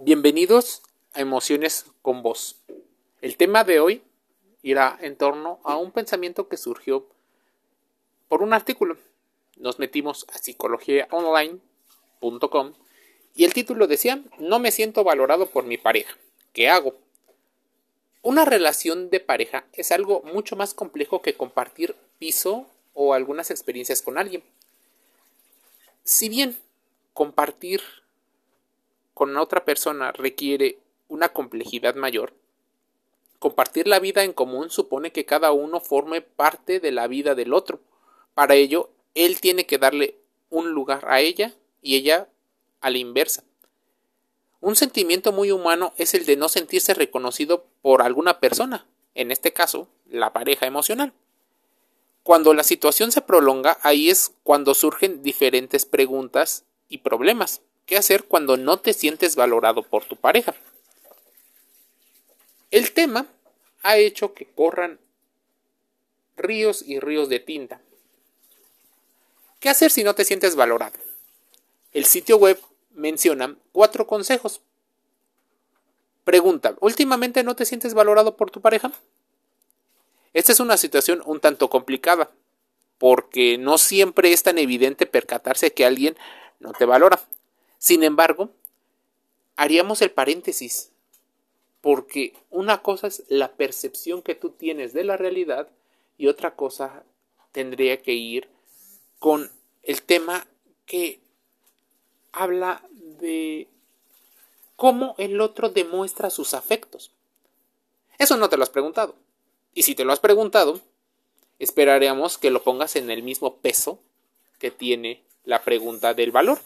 Bienvenidos a Emociones con Voz. El tema de hoy irá en torno a un pensamiento que surgió por un artículo. Nos metimos a psicologiaonline.com y el título decía No me siento valorado por mi pareja. ¿Qué hago? Una relación de pareja es algo mucho más complejo que compartir piso o algunas experiencias con alguien. Si bien compartir con otra persona requiere una complejidad mayor, compartir la vida en común supone que cada uno forme parte de la vida del otro. Para ello, él tiene que darle un lugar a ella y ella a la inversa. Un sentimiento muy humano es el de no sentirse reconocido por alguna persona, en este caso, la pareja emocional. Cuando la situación se prolonga, ahí es cuando surgen diferentes preguntas y problemas. ¿Qué hacer cuando no te sientes valorado por tu pareja? El tema ha hecho que corran ríos y ríos de tinta. ¿Qué hacer si no te sientes valorado? El sitio web menciona cuatro consejos. Pregunta, ¿últimamente no te sientes valorado por tu pareja? Esta es una situación un tanto complicada, porque no siempre es tan evidente percatarse que alguien no te valora. Sin embargo, haríamos el paréntesis, porque una cosa es la percepción que tú tienes de la realidad y otra cosa tendría que ir con el tema que habla de cómo el otro demuestra sus afectos. Eso no te lo has preguntado. Y si te lo has preguntado, esperaríamos que lo pongas en el mismo peso que tiene la pregunta del valor.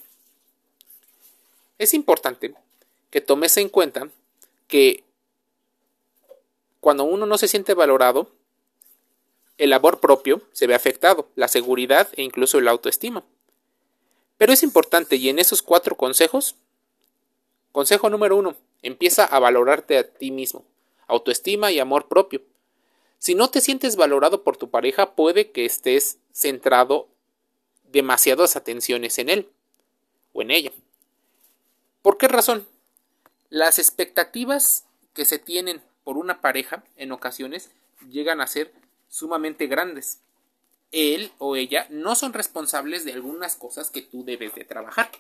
Es importante que tomes en cuenta que cuando uno no se siente valorado, el amor propio se ve afectado, la seguridad e incluso la autoestima. Pero es importante y en esos cuatro consejos, consejo número uno, empieza a valorarte a ti mismo, autoestima y amor propio. Si no te sientes valorado por tu pareja, puede que estés centrado demasiadas atenciones en él o en ella. ¿Por qué razón? Las expectativas que se tienen por una pareja en ocasiones llegan a ser sumamente grandes. Él o ella no son responsables de algunas cosas que tú debes de trabajar.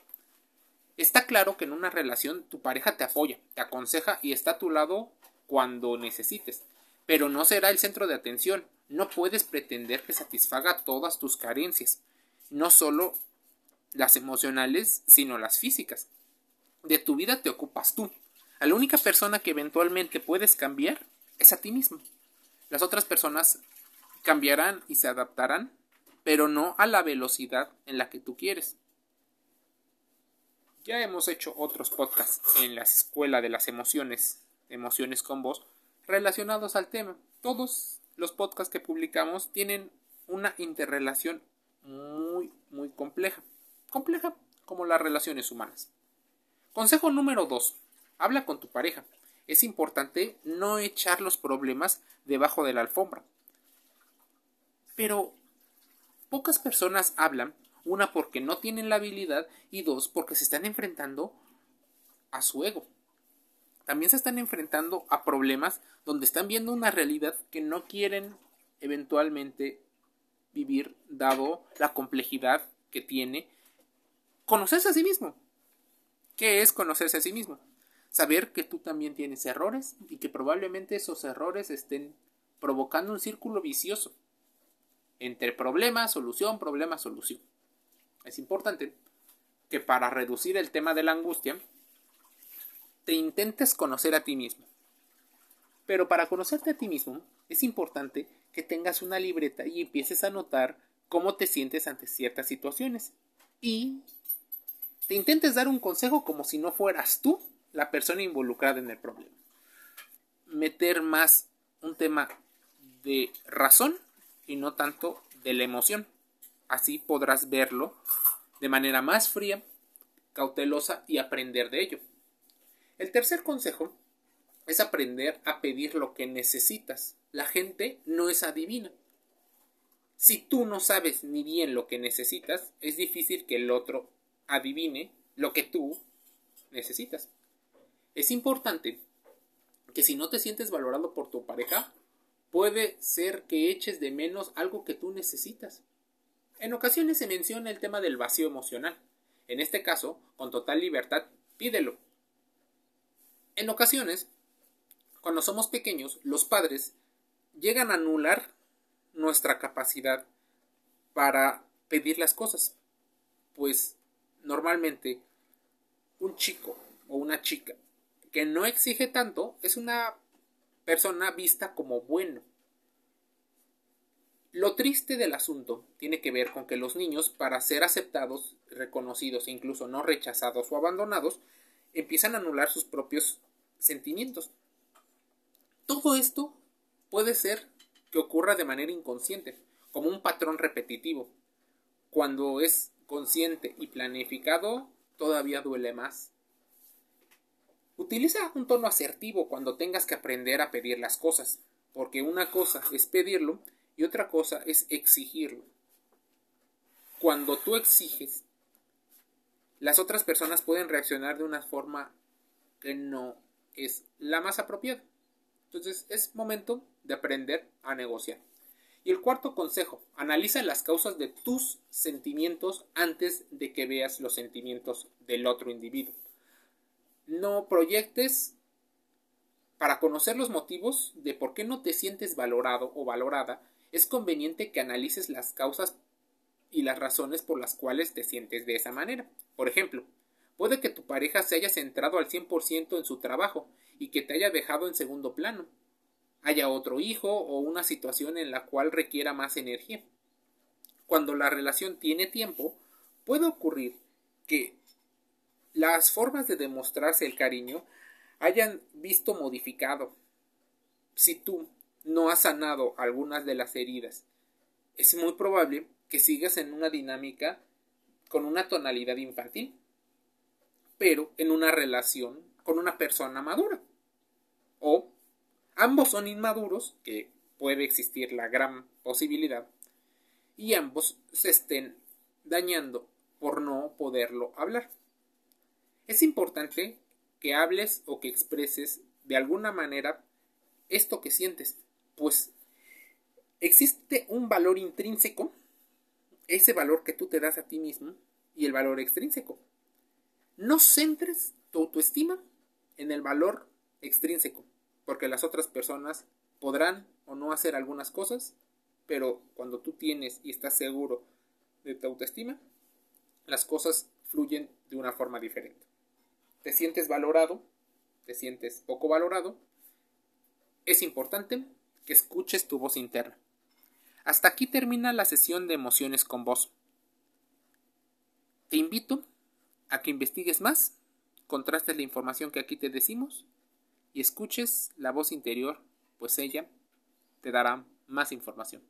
Está claro que en una relación tu pareja te apoya, te aconseja y está a tu lado cuando necesites, pero no será el centro de atención. No puedes pretender que satisfaga todas tus carencias, no solo las emocionales, sino las físicas de tu vida te ocupas tú. A la única persona que eventualmente puedes cambiar es a ti mismo. Las otras personas cambiarán y se adaptarán, pero no a la velocidad en la que tú quieres. Ya hemos hecho otros podcasts en la escuela de las emociones, emociones con vos, relacionados al tema. Todos los podcasts que publicamos tienen una interrelación muy, muy compleja. Compleja como las relaciones humanas. Consejo número 2. Habla con tu pareja. Es importante no echar los problemas debajo de la alfombra. Pero pocas personas hablan, una porque no tienen la habilidad y dos porque se están enfrentando a su ego. También se están enfrentando a problemas donde están viendo una realidad que no quieren eventualmente vivir dado la complejidad que tiene conocerse a sí mismo. ¿Qué es conocerse a sí mismo? Saber que tú también tienes errores y que probablemente esos errores estén provocando un círculo vicioso entre problema, solución, problema, solución. Es importante que para reducir el tema de la angustia, te intentes conocer a ti mismo. Pero para conocerte a ti mismo, es importante que tengas una libreta y empieces a notar cómo te sientes ante ciertas situaciones y te intentes dar un consejo como si no fueras tú la persona involucrada en el problema. Meter más un tema de razón y no tanto de la emoción. Así podrás verlo de manera más fría, cautelosa y aprender de ello. El tercer consejo es aprender a pedir lo que necesitas. La gente no es adivina. Si tú no sabes ni bien lo que necesitas, es difícil que el otro adivine lo que tú necesitas. Es importante que si no te sientes valorado por tu pareja, puede ser que eches de menos algo que tú necesitas. En ocasiones se menciona el tema del vacío emocional. En este caso, con total libertad, pídelo. En ocasiones, cuando somos pequeños, los padres llegan a anular nuestra capacidad para pedir las cosas. Pues normalmente un chico o una chica que no exige tanto es una persona vista como bueno. Lo triste del asunto tiene que ver con que los niños, para ser aceptados, reconocidos e incluso no rechazados o abandonados, empiezan a anular sus propios sentimientos. Todo esto puede ser que ocurra de manera inconsciente, como un patrón repetitivo. Cuando es consciente y planificado, todavía duele más. Utiliza un tono asertivo cuando tengas que aprender a pedir las cosas, porque una cosa es pedirlo y otra cosa es exigirlo. Cuando tú exiges, las otras personas pueden reaccionar de una forma que no es la más apropiada. Entonces es momento de aprender a negociar. Y el cuarto consejo, analiza las causas de tus sentimientos antes de que veas los sentimientos del otro individuo. No proyectes para conocer los motivos de por qué no te sientes valorado o valorada, es conveniente que analices las causas y las razones por las cuales te sientes de esa manera. Por ejemplo, puede que tu pareja se haya centrado al 100% en su trabajo y que te haya dejado en segundo plano haya otro hijo o una situación en la cual requiera más energía. Cuando la relación tiene tiempo, puede ocurrir que las formas de demostrarse el cariño hayan visto modificado. Si tú no has sanado algunas de las heridas, es muy probable que sigas en una dinámica con una tonalidad infantil, pero en una relación con una persona madura. O Ambos son inmaduros, que puede existir la gran posibilidad, y ambos se estén dañando por no poderlo hablar. Es importante que hables o que expreses de alguna manera esto que sientes, pues existe un valor intrínseco, ese valor que tú te das a ti mismo, y el valor extrínseco. No centres tu autoestima en el valor extrínseco porque las otras personas podrán o no hacer algunas cosas, pero cuando tú tienes y estás seguro de tu autoestima, las cosas fluyen de una forma diferente. Te sientes valorado, te sientes poco valorado, es importante que escuches tu voz interna. Hasta aquí termina la sesión de emociones con voz. Te invito a que investigues más, contrastes la información que aquí te decimos y escuches la voz interior, pues ella te dará más información.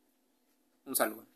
Un saludo.